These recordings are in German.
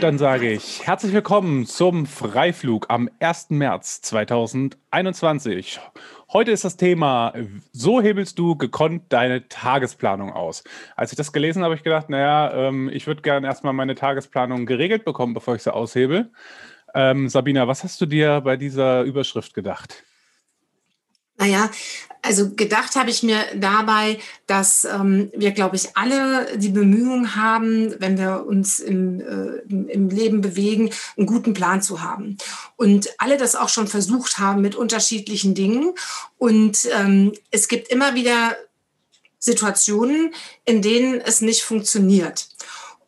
Und dann sage ich herzlich willkommen zum Freiflug am 1. März 2021. Heute ist das Thema, so hebelst du gekonnt deine Tagesplanung aus. Als ich das gelesen habe, habe ich gedacht, naja, ähm, ich würde gerne erstmal meine Tagesplanung geregelt bekommen, bevor ich sie aushebel. Ähm, Sabina, was hast du dir bei dieser Überschrift gedacht? Naja, also gedacht habe ich mir dabei, dass ähm, wir, glaube ich, alle die Bemühungen haben, wenn wir uns im, äh, im Leben bewegen, einen guten Plan zu haben. Und alle das auch schon versucht haben mit unterschiedlichen Dingen. Und ähm, es gibt immer wieder Situationen, in denen es nicht funktioniert.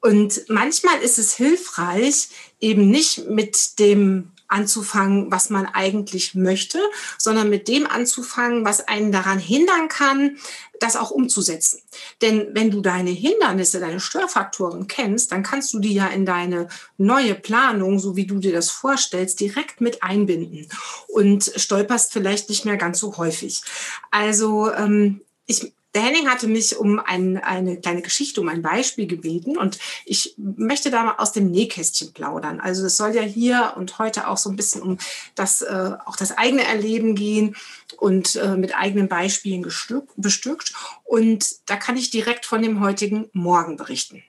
Und manchmal ist es hilfreich, eben nicht mit dem anzufangen, was man eigentlich möchte, sondern mit dem anzufangen, was einen daran hindern kann, das auch umzusetzen. Denn wenn du deine Hindernisse, deine Störfaktoren kennst, dann kannst du die ja in deine neue Planung, so wie du dir das vorstellst, direkt mit einbinden und stolperst vielleicht nicht mehr ganz so häufig. Also ähm, ich der Henning hatte mich um ein, eine kleine Geschichte, um ein Beispiel gebeten und ich möchte da mal aus dem Nähkästchen plaudern. Also es soll ja hier und heute auch so ein bisschen um das, äh, auch das eigene Erleben gehen und äh, mit eigenen Beispielen gestück, bestückt. Und da kann ich direkt von dem heutigen Morgen berichten.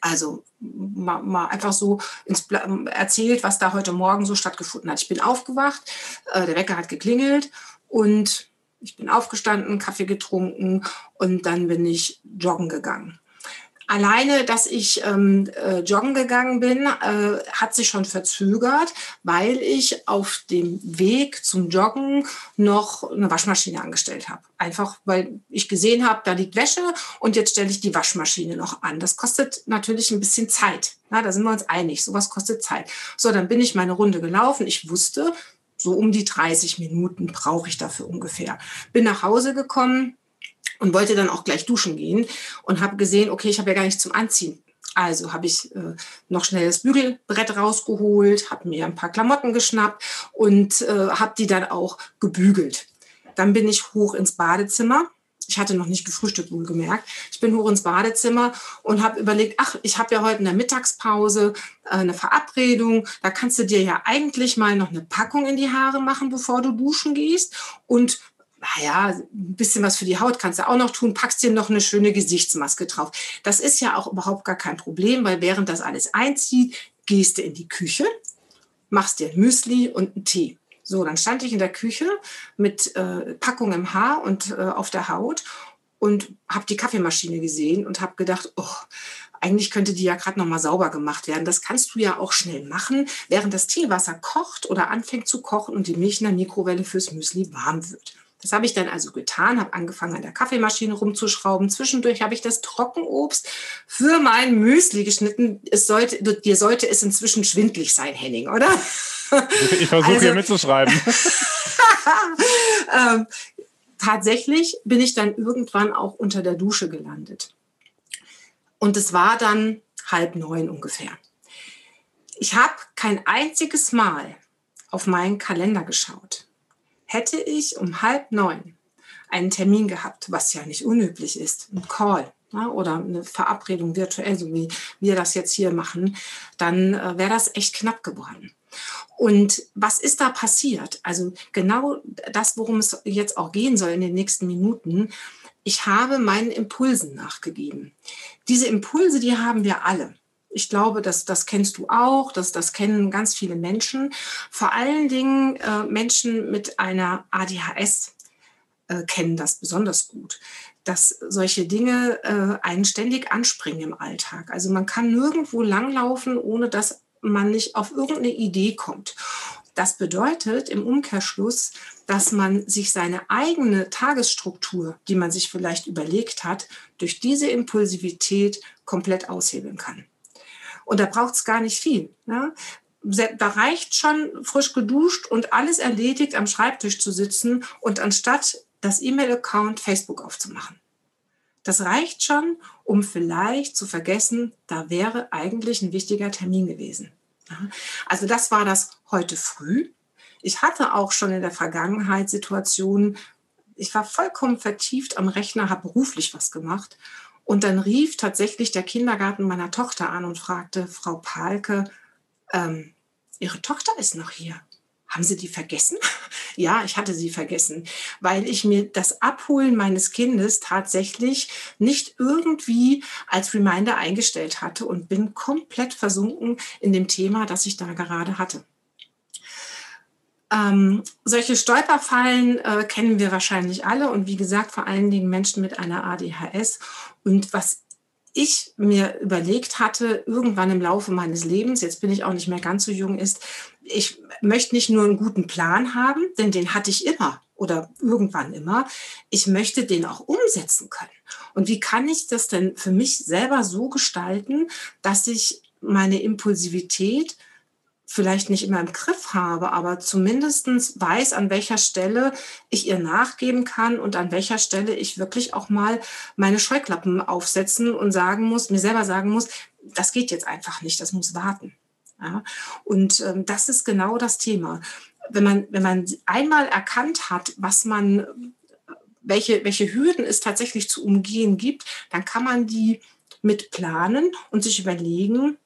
Also mal, mal einfach so ins, erzählt, was da heute Morgen so stattgefunden hat. Ich bin aufgewacht, äh, der Wecker hat geklingelt und ich bin aufgestanden, Kaffee getrunken und dann bin ich joggen gegangen. Alleine, dass ich ähm, äh, joggen gegangen bin, äh, hat sich schon verzögert, weil ich auf dem Weg zum Joggen noch eine Waschmaschine angestellt habe. Einfach, weil ich gesehen habe, da liegt Wäsche und jetzt stelle ich die Waschmaschine noch an. Das kostet natürlich ein bisschen Zeit. Na, da sind wir uns einig. Sowas kostet Zeit. So, dann bin ich meine Runde gelaufen. Ich wusste, so um die 30 Minuten brauche ich dafür ungefähr. Bin nach Hause gekommen und wollte dann auch gleich duschen gehen und habe gesehen, okay, ich habe ja gar nichts zum Anziehen. Also habe ich äh, noch schnell das Bügelbrett rausgeholt, habe mir ein paar Klamotten geschnappt und äh, habe die dann auch gebügelt. Dann bin ich hoch ins Badezimmer ich hatte noch nicht gefrühstückt, wohlgemerkt. Ich bin hoch ins Badezimmer und habe überlegt, ach, ich habe ja heute in der Mittagspause äh, eine Verabredung. Da kannst du dir ja eigentlich mal noch eine Packung in die Haare machen, bevor du duschen gehst. Und naja, ein bisschen was für die Haut kannst du auch noch tun, packst dir noch eine schöne Gesichtsmaske drauf. Das ist ja auch überhaupt gar kein Problem, weil während das alles einzieht, gehst du in die Küche, machst dir ein Müsli und einen Tee. So, dann stand ich in der Küche mit äh, Packung im Haar und äh, auf der Haut und habe die Kaffeemaschine gesehen und habe gedacht, oh, eigentlich könnte die ja gerade noch mal sauber gemacht werden. Das kannst du ja auch schnell machen, während das Teewasser kocht oder anfängt zu kochen und die Milch in der Mikrowelle fürs Müsli warm wird. Das habe ich dann also getan, habe angefangen an der Kaffeemaschine rumzuschrauben. Zwischendurch habe ich das Trockenobst für mein Müsli geschnitten. Es sollte, dir sollte es inzwischen schwindlig sein, Henning, oder? Ich versuche also, hier mitzuschreiben. ähm, tatsächlich bin ich dann irgendwann auch unter der Dusche gelandet. Und es war dann halb neun ungefähr. Ich habe kein einziges Mal auf meinen Kalender geschaut. Hätte ich um halb neun einen Termin gehabt, was ja nicht unüblich ist, ein Call ja, oder eine Verabredung virtuell, so wie wir das jetzt hier machen, dann äh, wäre das echt knapp geworden. Und was ist da passiert? Also genau das, worum es jetzt auch gehen soll in den nächsten Minuten. Ich habe meinen Impulsen nachgegeben. Diese Impulse, die haben wir alle. Ich glaube, dass das kennst du auch, dass das kennen ganz viele Menschen. Vor allen Dingen äh, Menschen mit einer ADHS äh, kennen das besonders gut dass solche Dinge äh, einen ständig anspringen im Alltag. Also man kann nirgendwo langlaufen, ohne dass man nicht auf irgendeine Idee kommt. Das bedeutet im Umkehrschluss, dass man sich seine eigene Tagesstruktur, die man sich vielleicht überlegt hat, durch diese Impulsivität komplett aushebeln kann. Und da braucht es gar nicht viel. Ja? Da reicht schon frisch geduscht und alles erledigt am Schreibtisch zu sitzen und anstatt das E-Mail-Account Facebook aufzumachen. Das reicht schon, um vielleicht zu vergessen, da wäre eigentlich ein wichtiger Termin gewesen. Also das war das heute früh. Ich hatte auch schon in der Vergangenheit Situationen, ich war vollkommen vertieft am Rechner, habe beruflich was gemacht Und dann rief tatsächlich der Kindergarten meiner Tochter an und fragte, Frau Palke, ähm, Ihre Tochter ist noch hier. Haben Sie die vergessen? ja, ich hatte sie vergessen, weil ich mir das Abholen meines Kindes tatsächlich nicht irgendwie als Reminder eingestellt hatte und bin komplett versunken in dem Thema, das ich da gerade hatte. Ähm, solche Stolperfallen äh, kennen wir wahrscheinlich alle und wie gesagt, vor allen Dingen Menschen mit einer ADHS. Und was ich mir überlegt hatte, irgendwann im Laufe meines Lebens, jetzt bin ich auch nicht mehr ganz so jung, ist, ich möchte nicht nur einen guten Plan haben, denn den hatte ich immer oder irgendwann immer. Ich möchte den auch umsetzen können. Und wie kann ich das denn für mich selber so gestalten, dass ich meine Impulsivität vielleicht nicht immer im Griff habe, aber zumindest weiß, an welcher Stelle ich ihr nachgeben kann und an welcher Stelle ich wirklich auch mal meine Scheuklappen aufsetzen und sagen muss, mir selber sagen muss, das geht jetzt einfach nicht, das muss warten. Ja? Und ähm, das ist genau das Thema. Wenn man, wenn man einmal erkannt hat, was man, welche, welche Hürden es tatsächlich zu umgehen gibt, dann kann man die mit planen und sich überlegen,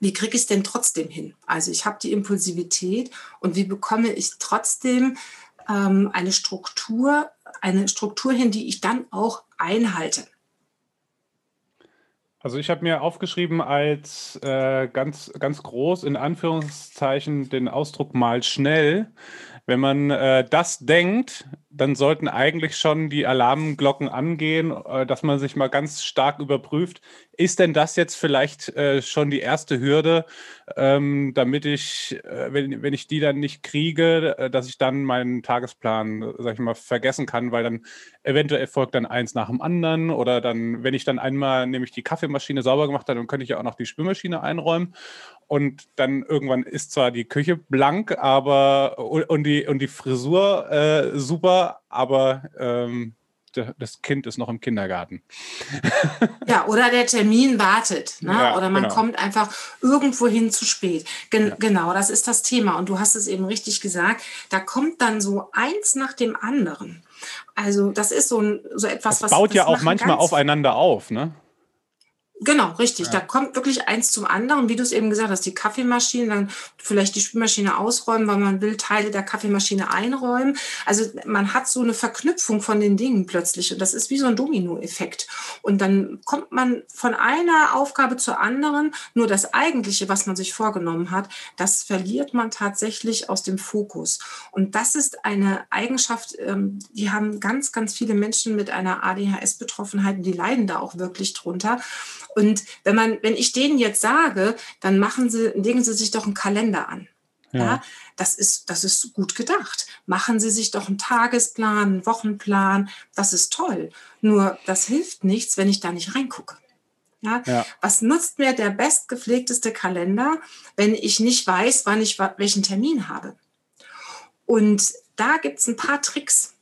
wie kriege ich es denn trotzdem hin? Also ich habe die Impulsivität und wie bekomme ich trotzdem ähm, eine Struktur, eine Struktur hin, die ich dann auch einhalte. Also ich habe mir aufgeschrieben als äh, ganz, ganz groß in Anführungszeichen den Ausdruck mal schnell. Wenn man äh, das denkt, dann sollten eigentlich schon die Alarmglocken angehen, äh, dass man sich mal ganz stark überprüft, ist denn das jetzt vielleicht äh, schon die erste Hürde, ähm, damit ich, äh, wenn, wenn ich die dann nicht kriege, dass ich dann meinen Tagesplan, sag ich mal, vergessen kann, weil dann eventuell folgt dann eins nach dem anderen oder dann, wenn ich dann einmal nämlich die Kaffeemaschine sauber gemacht habe, dann könnte ich ja auch noch die Spülmaschine einräumen und dann irgendwann ist zwar die Küche blank, aber und die, und die Frisur äh, super, aber ähm, das Kind ist noch im Kindergarten. Ja, oder der Termin wartet. Ne? Ja, oder man genau. kommt einfach irgendwo hin zu spät. Gen ja. Genau, das ist das Thema. Und du hast es eben richtig gesagt. Da kommt dann so eins nach dem anderen. Also das ist so, ein, so etwas, das was... baut ja auch manchmal aufeinander auf, ne? Genau, richtig. Ja. Da kommt wirklich eins zum anderen. Wie du es eben gesagt hast, die Kaffeemaschine, dann vielleicht die Spülmaschine ausräumen, weil man will Teile der Kaffeemaschine einräumen. Also man hat so eine Verknüpfung von den Dingen plötzlich. Und das ist wie so ein Dominoeffekt. Und dann kommt man von einer Aufgabe zur anderen. Nur das Eigentliche, was man sich vorgenommen hat, das verliert man tatsächlich aus dem Fokus. Und das ist eine Eigenschaft, ähm, die haben ganz, ganz viele Menschen mit einer ADHS-Betroffenheit, die leiden da auch wirklich drunter. Und wenn man, wenn ich denen jetzt sage, dann machen sie, legen sie sich doch einen Kalender an. Ja. ja. das ist, das ist gut gedacht. Machen Sie sich doch einen Tagesplan, einen Wochenplan. Das ist toll. Nur das hilft nichts, wenn ich da nicht reingucke. Ja? ja. Was nutzt mir der bestgepflegteste Kalender, wenn ich nicht weiß, wann ich welchen Termin habe? Und da gibt es ein paar Tricks.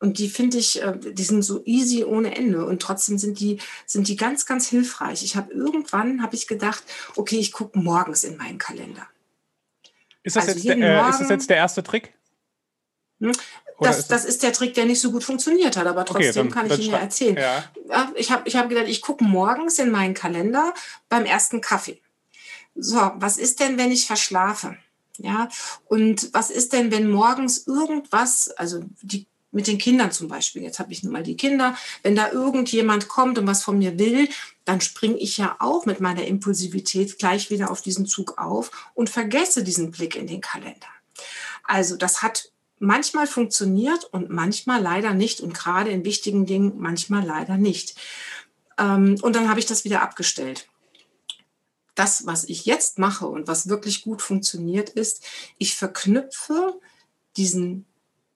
Und die finde ich, äh, die sind so easy ohne Ende. Und trotzdem sind die, sind die ganz, ganz hilfreich. Ich habe irgendwann, habe ich gedacht, okay, ich gucke morgens in meinen Kalender. Ist das, also jetzt, der, äh, ist das jetzt der erste Trick? Hm? Das, ist das, ist der Trick, der nicht so gut funktioniert hat, aber trotzdem okay, dann, kann ich Ihnen ja erzählen. Ja. Ich habe ich hab gedacht, ich gucke morgens in meinen Kalender beim ersten Kaffee. So, was ist denn, wenn ich verschlafe? Ja, und was ist denn, wenn morgens irgendwas, also die mit den Kindern zum Beispiel. Jetzt habe ich nun mal die Kinder. Wenn da irgendjemand kommt und was von mir will, dann springe ich ja auch mit meiner Impulsivität gleich wieder auf diesen Zug auf und vergesse diesen Blick in den Kalender. Also das hat manchmal funktioniert und manchmal leider nicht und gerade in wichtigen Dingen manchmal leider nicht. Ähm, und dann habe ich das wieder abgestellt. Das, was ich jetzt mache und was wirklich gut funktioniert, ist, ich verknüpfe diesen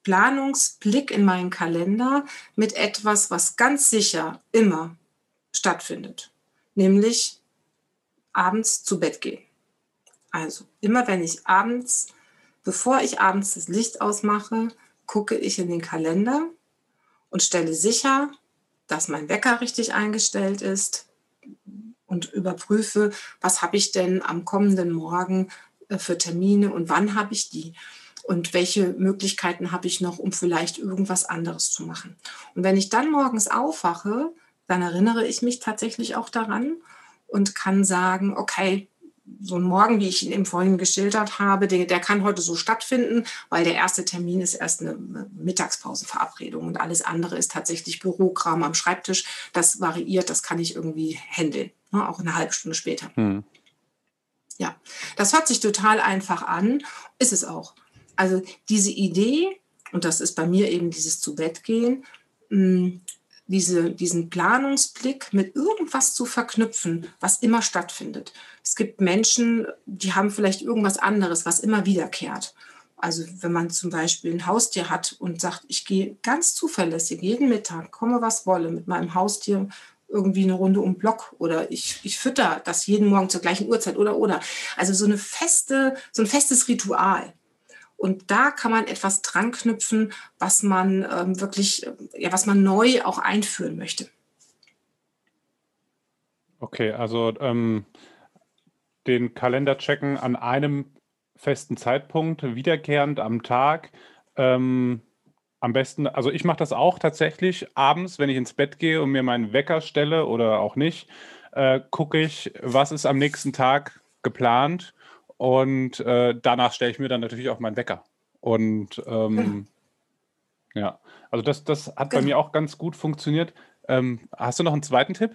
Planungsblick in meinen Kalender mit etwas, was ganz sicher immer stattfindet, nämlich abends zu Bett gehen. Also immer wenn ich abends, bevor ich abends das Licht ausmache, gucke ich in den Kalender und stelle sicher, dass mein Wecker richtig eingestellt ist und überprüfe, was habe ich denn am kommenden Morgen äh, für Termine und wann habe ich die und welche Möglichkeiten habe ich noch, um vielleicht irgendwas anderes zu machen. Und wenn ich dann morgens aufwache, dann erinnere ich mich tatsächlich auch daran und kann sagen, okay, so ein Morgen, wie ich ihn eben vorhin geschildert habe, der, der, kann heute so stattfinden, weil der erste Termin ist erst eine Mittagspausenverabredung und alles andere ist tatsächlich Bürokram am Schreibtisch. Das variiert, das kann ich irgendwie handeln, ne, auch eine halbe Stunde später. Hm. Ja, das hört sich total einfach an, ist es auch. Also diese Idee, und das ist bei mir eben dieses zu Bett gehen, hm, diese, diesen Planungsblick mit irgendwas zu verknüpfen, was immer stattfindet. Es gibt Menschen, die haben vielleicht irgendwas anderes, was immer wiederkehrt. Also wenn man zum Beispiel ein Haustier hat und sagt, ich gehe ganz zuverlässig jeden Mittag, komme was wolle, mit meinem Haustier irgendwie eine Runde um Block oder ich, ich fütter das jeden Morgen zur gleichen Uhrzeit oder oder. Also so eine feste, so ein festes Ritual. Und da kann man etwas dran knüpfen, was man ähm, wirklich, ja, was man neu auch einführen möchte. Okay, also ähm, den Kalender checken an einem festen Zeitpunkt, wiederkehrend am Tag. Ähm, am besten, also ich mache das auch tatsächlich abends, wenn ich ins Bett gehe und mir meinen Wecker stelle oder auch nicht, äh, gucke ich, was ist am nächsten Tag geplant und äh, danach stelle ich mir dann natürlich auch meinen Wecker. Und ähm, ja. also das, das hat genau. bei mir auch ganz gut funktioniert. Ähm, hast du noch einen zweiten Tipp?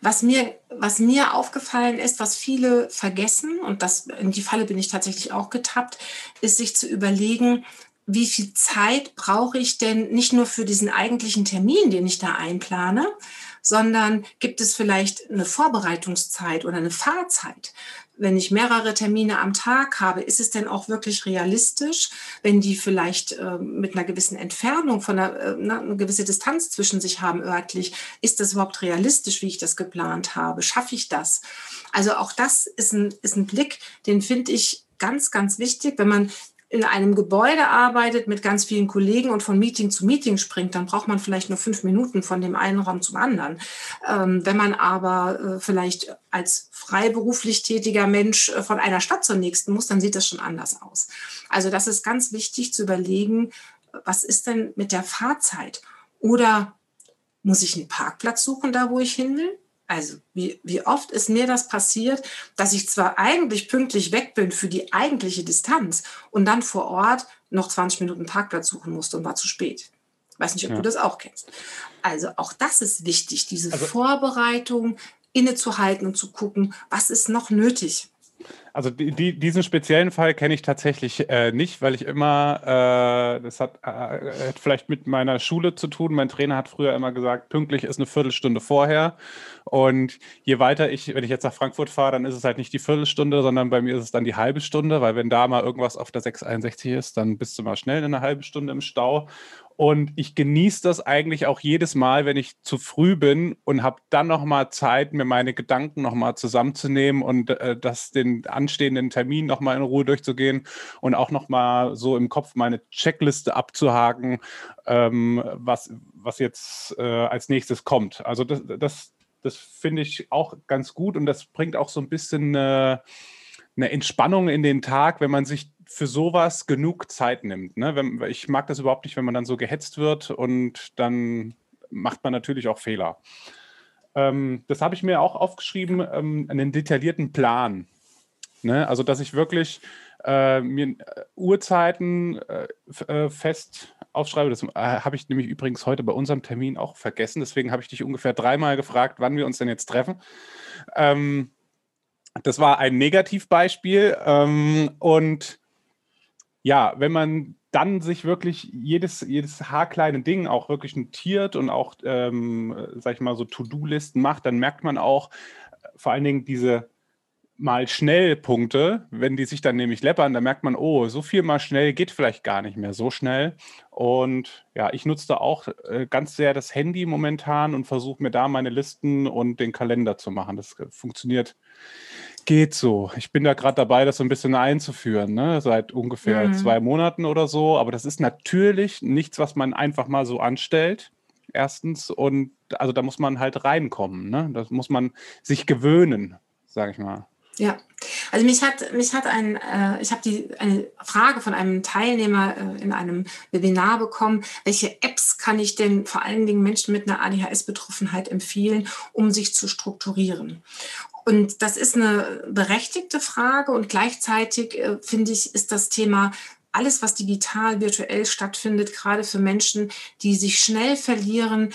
Was mir, was mir aufgefallen ist, was viele vergessen, und das, in die Falle bin ich tatsächlich auch getappt, ist sich zu überlegen, wie viel Zeit brauche ich denn nicht nur für diesen eigentlichen Termin, den ich da einplane, sondern gibt es vielleicht eine Vorbereitungszeit oder eine Fahrzeit? Wenn ich mehrere Termine am Tag habe, ist es denn auch wirklich realistisch, wenn die vielleicht äh, mit einer gewissen Entfernung von einer, äh, eine gewisse Distanz zwischen sich haben örtlich, ist das überhaupt realistisch, wie ich das geplant habe? Schaffe ich das? Also auch das ist ein, ist ein Blick, den finde ich ganz, ganz wichtig, wenn man in einem Gebäude arbeitet mit ganz vielen Kollegen und von Meeting zu Meeting springt, dann braucht man vielleicht nur fünf Minuten von dem einen Raum zum anderen. Ähm, wenn man aber äh, vielleicht als freiberuflich tätiger Mensch äh, von einer Stadt zur nächsten muss, dann sieht das schon anders aus. Also das ist ganz wichtig zu überlegen, was ist denn mit der Fahrzeit? Oder muss ich einen Parkplatz suchen, da wo ich hin will? Also wie, wie oft ist mir das passiert, dass ich zwar eigentlich pünktlich weg bin für die eigentliche Distanz und dann vor Ort noch 20 Minuten Parkplatz suchen musste und war zu spät. Weiß nicht, ob ja. du das auch kennst. Also auch das ist wichtig, diese also, Vorbereitung innezuhalten und zu gucken, was ist noch nötig. Also die, die, diesen speziellen Fall kenne ich tatsächlich äh, nicht, weil ich immer, äh, das hat, äh, hat vielleicht mit meiner Schule zu tun. Mein Trainer hat früher immer gesagt, pünktlich ist eine Viertelstunde vorher. Und je weiter ich, wenn ich jetzt nach Frankfurt fahre, dann ist es halt nicht die Viertelstunde, sondern bei mir ist es dann die halbe Stunde, weil wenn da mal irgendwas auf der 661 ist, dann bist du mal schnell in einer halben Stunde im Stau. Und ich genieße das eigentlich auch jedes Mal, wenn ich zu früh bin und habe dann nochmal Zeit, mir meine Gedanken nochmal zusammenzunehmen und äh, das den anstehenden Termin nochmal in Ruhe durchzugehen und auch nochmal so im Kopf meine Checkliste abzuhaken, ähm, was, was jetzt äh, als nächstes kommt. Also das, das, das finde ich auch ganz gut und das bringt auch so ein bisschen äh, eine Entspannung in den Tag, wenn man sich für sowas genug Zeit nimmt. Ne? Wenn, ich mag das überhaupt nicht, wenn man dann so gehetzt wird und dann macht man natürlich auch Fehler. Ähm, das habe ich mir auch aufgeschrieben, ähm, einen detaillierten Plan. Ne? Also, dass ich wirklich äh, mir äh, Uhrzeiten äh, äh, fest aufschreibe. Das äh, habe ich nämlich übrigens heute bei unserem Termin auch vergessen. Deswegen habe ich dich ungefähr dreimal gefragt, wann wir uns denn jetzt treffen. Ähm, das war ein Negativbeispiel. Ähm, und ja, wenn man dann sich wirklich jedes, jedes haarkleine Ding auch wirklich notiert und auch, ähm, sag ich mal, so To-Do-Listen macht, dann merkt man auch äh, vor allen Dingen diese mal schnell Punkte, wenn die sich dann nämlich läppern, dann merkt man, oh, so viel mal schnell geht vielleicht gar nicht mehr so schnell. Und ja, ich nutze da auch äh, ganz sehr das Handy momentan und versuche mir da meine Listen und den Kalender zu machen. Das äh, funktioniert geht so. Ich bin da gerade dabei, das so ein bisschen einzuführen, ne? seit ungefähr mhm. zwei Monaten oder so. Aber das ist natürlich nichts, was man einfach mal so anstellt. Erstens. Und also da muss man halt reinkommen. Ne? Das muss man sich gewöhnen, sage ich mal. Ja, Also mich hat, mich hat ein, äh, ich habe die eine Frage von einem Teilnehmer äh, in einem Webinar bekommen, welche Apps kann ich denn vor allen Dingen Menschen mit einer ADHS-Betroffenheit empfehlen, um sich zu strukturieren? Und das ist eine berechtigte Frage und gleichzeitig äh, finde ich, ist das Thema alles, was digital, virtuell stattfindet, gerade für Menschen, die sich schnell verlieren,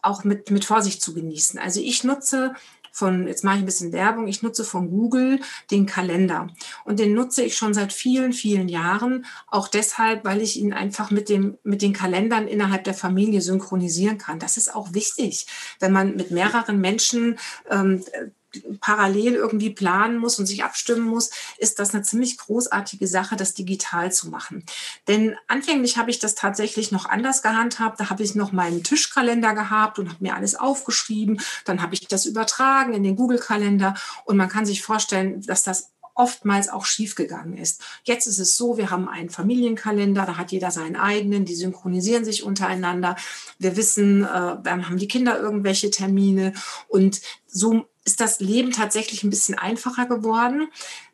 auch mit, mit Vorsicht zu genießen. Also ich nutze von, jetzt mache ich ein bisschen Werbung, ich nutze von Google den Kalender. Und den nutze ich schon seit vielen, vielen Jahren. Auch deshalb, weil ich ihn einfach mit, dem, mit den Kalendern innerhalb der Familie synchronisieren kann. Das ist auch wichtig, wenn man mit mehreren Menschen ähm, parallel irgendwie planen muss und sich abstimmen muss, ist das eine ziemlich großartige Sache, das digital zu machen. Denn anfänglich habe ich das tatsächlich noch anders gehandhabt. Da habe ich noch meinen Tischkalender gehabt und habe mir alles aufgeschrieben. Dann habe ich das übertragen in den Google-Kalender und man kann sich vorstellen, dass das oftmals auch schiefgegangen ist. Jetzt ist es so, wir haben einen Familienkalender, da hat jeder seinen eigenen, die synchronisieren sich untereinander. Wir wissen, äh, dann haben die Kinder irgendwelche Termine und so ist das Leben tatsächlich ein bisschen einfacher geworden.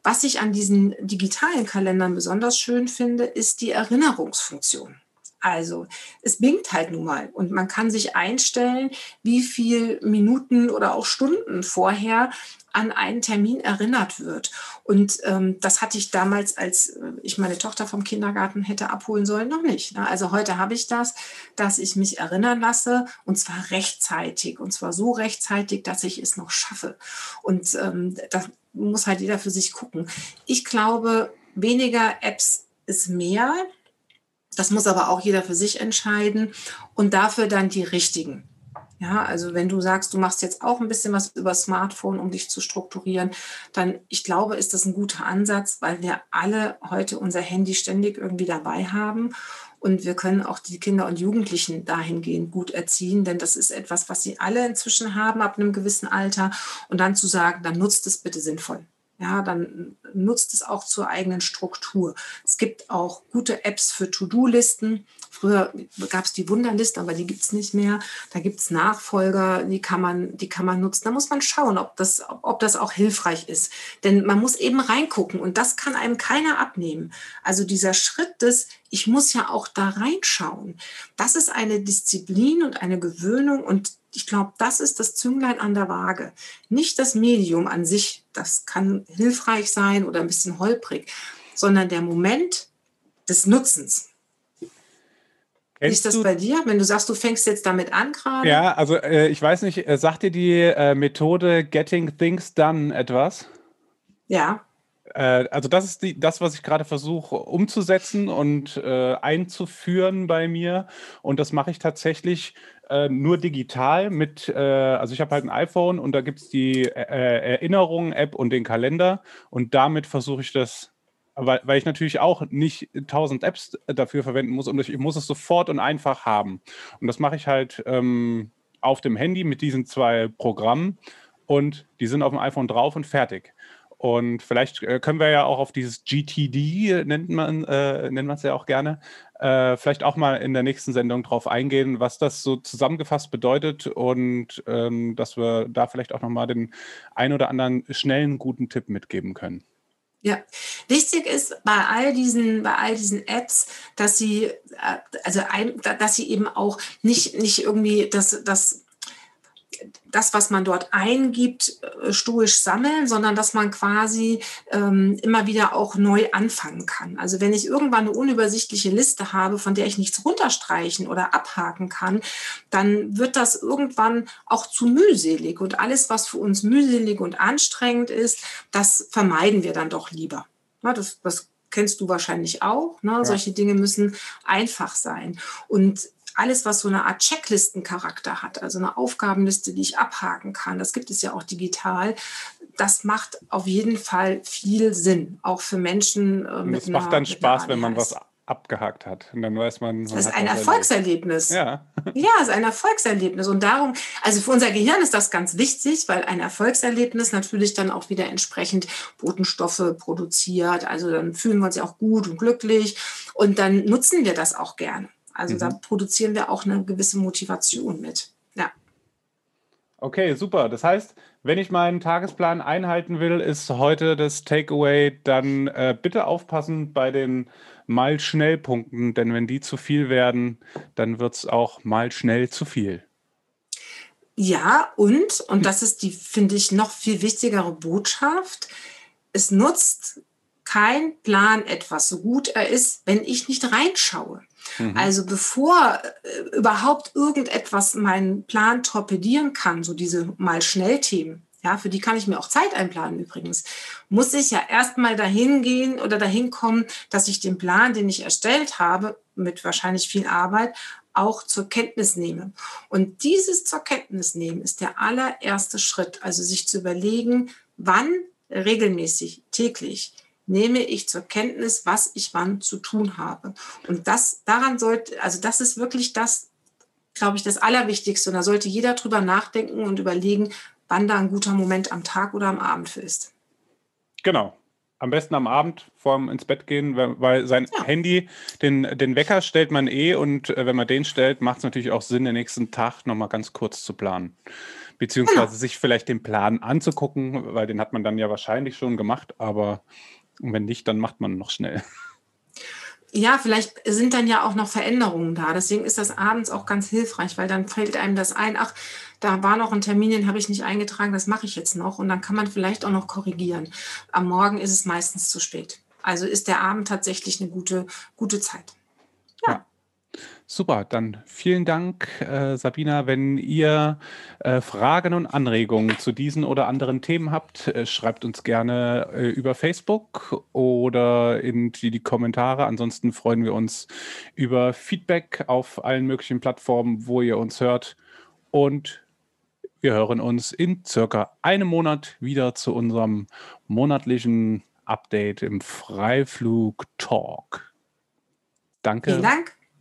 Was ich an diesen digitalen Kalendern besonders schön finde, ist die Erinnerungsfunktion. Also es bingt halt nun mal und man kann sich einstellen, wie viel Minuten oder auch Stunden vorher an einen Termin erinnert wird. Und ähm, das hatte ich damals, als äh, ich meine Tochter vom Kindergarten hätte abholen sollen, noch nicht. Ne? Also heute habe ich das, dass ich mich erinnern lasse und zwar rechtzeitig und zwar so rechtzeitig, dass ich es noch schaffe. Und ähm, das muss halt jeder für sich gucken. Ich glaube, weniger Apps ist mehr. Das muss aber auch jeder für sich entscheiden und dafür dann die richtigen. Ja, also wenn du sagst, du machst jetzt auch ein bisschen was über Smartphone, um dich zu strukturieren, dann ich glaube, ist das ein guter Ansatz, weil wir alle heute unser Handy ständig irgendwie dabei haben. Und wir können auch die Kinder und Jugendlichen dahingehend gut erziehen, denn das ist etwas, was sie alle inzwischen haben ab einem gewissen Alter. Und dann zu sagen, dann nutzt es bitte sinnvoll ja, dann nutzt es auch zur eigenen Struktur. Es gibt auch gute Apps für To-Do-Listen. Früher gab es die Wunderliste, aber die gibt es nicht mehr. Da gibt es Nachfolger, die kann, man, die kann man nutzen. Da muss man schauen, ob das, ob das auch hilfreich ist. Denn man muss eben reingucken und das kann einem keiner abnehmen. Also dieser Schritt des, ich muss ja auch da reinschauen, das ist eine Disziplin und eine Gewöhnung und ich glaube, das ist das Zünglein an der Waage. Nicht das Medium an sich, das kann hilfreich sein oder ein bisschen holprig, sondern der Moment des Nutzens. Wie ist das bei dir, wenn du sagst, du fängst jetzt damit an gerade? Ja, also äh, ich weiß nicht, äh, sagt dir die äh, Methode Getting Things Done etwas? Ja. Äh, also das ist die, das, was ich gerade versuche umzusetzen und äh, einzuführen bei mir. Und das mache ich tatsächlich äh, nur digital mit, äh, also ich habe halt ein iPhone und da gibt es die äh, Erinnerungen-App und den Kalender und damit versuche ich das, weil, weil ich natürlich auch nicht tausend Apps dafür verwenden muss und ich, muss es sofort und einfach haben. Und das mache ich halt ähm, auf dem Handy mit diesen zwei Programmen und die sind auf dem iPhone drauf und fertig. Und vielleicht äh, können wir ja auch auf dieses GTD, nennt man äh, nennt es ja auch gerne, äh, vielleicht auch mal in der nächsten Sendung drauf eingehen, was das so zusammengefasst bedeutet und ähm, dass wir da vielleicht auch nochmal den ein oder anderen schnellen, guten Tipp mitgeben können. Ja, wichtig ist bei all diesen, bei all diesen Apps, dass sie, äh, also ein, dass sie eben auch nicht, nicht irgendwie das, das das, was man dort eingibt, äh, stoisch sammeln, sondern dass man quasi ähm, immer wieder auch neu anfangen kann. Also wenn ich irgendwann eine unübersichtliche Liste habe, von der ich nichts runterstreichen oder abhaken kann, dann wird das irgendwann auch zu mühselig. Und alles, was für uns mühselig und anstrengend ist, das vermeiden wir dann doch lieber. Ja, das, das kennst du wahrscheinlich auch. Ne? Ja. Solche Dinge müssen einfach sein. Und alles, was so eine Art Checklistencharakter hat, also eine Aufgabenliste, die ich abhaken kann, das gibt es ja auch digital, das macht auf jeden Fall viel Sinn, auch für Menschen äh, mit Es macht dann Spaß, wenn man was abgehakt hat. Und dann weiß man. man das ist ein Erfolgserlebnis. Ja. ja, es ist ein Erfolgserlebnis. Und darum, also für unser Gehirn ist das ganz wichtig, weil ein Erfolgserlebnis natürlich dann auch wieder entsprechend Botenstoffe produziert. Also dann fühlen wir uns ja auch gut und glücklich. Und dann nutzen wir das auch gerne. Also mhm. da produzieren wir auch eine gewisse Motivation mit. Ja. Okay, super. Das heißt, wenn ich meinen Tagesplan einhalten will, ist heute das Takeaway, dann äh, bitte aufpassen bei den mal Schnellpunkten, denn wenn die zu viel werden, dann wird es auch mal schnell zu viel. Ja, und, und das ist die, finde ich, noch viel wichtigere Botschaft, es nutzt kein Plan etwas, so gut er ist, wenn ich nicht reinschaue. Mhm. Also bevor äh, überhaupt irgendetwas meinen Plan torpedieren kann, so diese mal schnell Themen, ja, für die kann ich mir auch Zeit einplanen übrigens, muss ich ja erstmal dahin gehen oder dahin kommen, dass ich den Plan, den ich erstellt habe, mit wahrscheinlich viel Arbeit, auch zur Kenntnis nehme. Und dieses zur Kenntnis nehmen ist der allererste Schritt, also sich zu überlegen, wann regelmäßig, täglich nehme ich zur Kenntnis, was ich wann zu tun habe. Und das daran sollte, also das ist wirklich das, glaube ich, das Allerwichtigste. Und da sollte jeder drüber nachdenken und überlegen, wann da ein guter Moment am Tag oder am Abend für ist. Genau. Am besten am Abend vorm ins Bett gehen, weil sein ja. Handy, den, den Wecker stellt man eh und äh, wenn man den stellt, macht es natürlich auch Sinn, den nächsten Tag nochmal ganz kurz zu planen. Beziehungsweise. Genau. sich vielleicht den Plan anzugucken, weil den hat man dann ja wahrscheinlich schon gemacht, aber wenn nicht, dann macht man noch schnell. Ja, vielleicht sind dann ja auch noch Veränderungen da. Deswegen ist das abends auch ganz hilfreich, weil dann fällt einem das ein, ach, da war noch ein Termin, den habe ich nicht eingetragen, das mache ich jetzt noch. Und dann kann man vielleicht auch noch korrigieren. Am Morgen ist es meistens zu spät. Also ist der Abend tatsächlich eine gute, gute Zeit. Ja. ja. Super, dann vielen Dank, äh, Sabina. Wenn ihr äh, Fragen und Anregungen zu diesen oder anderen Themen habt, äh, schreibt uns gerne äh, über Facebook oder in die, die, Kommentare. Ansonsten freuen wir uns über Feedback auf allen möglichen Plattformen, wo ihr uns hört. Und wir hören uns in circa einem Monat wieder zu unserem monatlichen Update im Freiflug Talk. Danke. Vielen Dank.